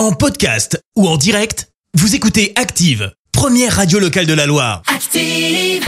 En podcast ou en direct, vous écoutez Active, première radio locale de la Loire. Active.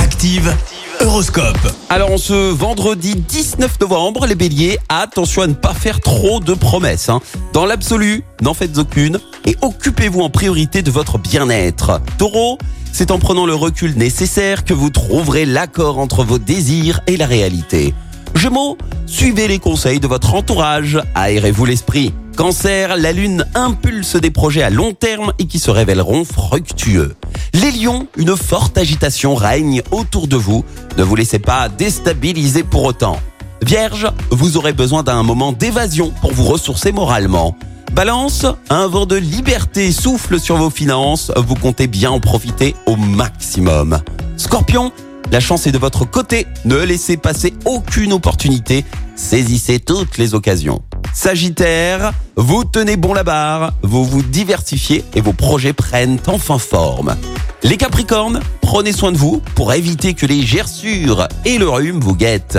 Active, Horoscope. Alors, on ce vendredi 19 novembre, les béliers, attention à ne pas faire trop de promesses. hein. Dans l'absolu, n'en faites aucune et occupez-vous en priorité de votre bien-être. Taureau, c'est en prenant le recul nécessaire que vous trouverez l'accord entre vos désirs et la réalité. Gémeaux, suivez les conseils de votre entourage, aérez-vous l'esprit. Cancer, la lune impulse des projets à long terme et qui se révéleront fructueux. Les lions, une forte agitation règne autour de vous. Ne vous laissez pas déstabiliser pour autant. Vierge, vous aurez besoin d'un moment d'évasion pour vous ressourcer moralement. Balance, un vent de liberté souffle sur vos finances, vous comptez bien en profiter au maximum. Scorpion, la chance est de votre côté, ne laissez passer aucune opportunité, saisissez toutes les occasions. Sagittaire, vous tenez bon la barre, vous vous diversifiez et vos projets prennent enfin forme. Les Capricornes, prenez soin de vous pour éviter que les gerçures et le rhume vous guettent.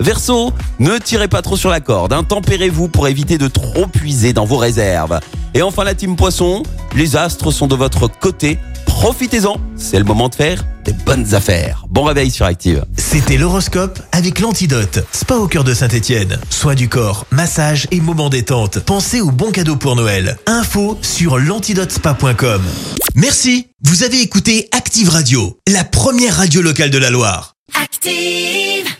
Verseau, ne tirez pas trop sur la corde, hein, tempérez-vous pour éviter de trop puiser dans vos réserves. Et enfin la team Poisson, les astres sont de votre côté, profitez-en, c'est le moment de faire des bonnes affaires. Bon réveil sur Active. C'était l'horoscope avec l'antidote. Spa au cœur de Saint-Étienne. Soins du corps, massage et moments détente. Pensez aux bons cadeaux pour Noël. Info sur l'antidotespa.com. Merci. Vous avez écouté Active Radio, la première radio locale de la Loire. Active.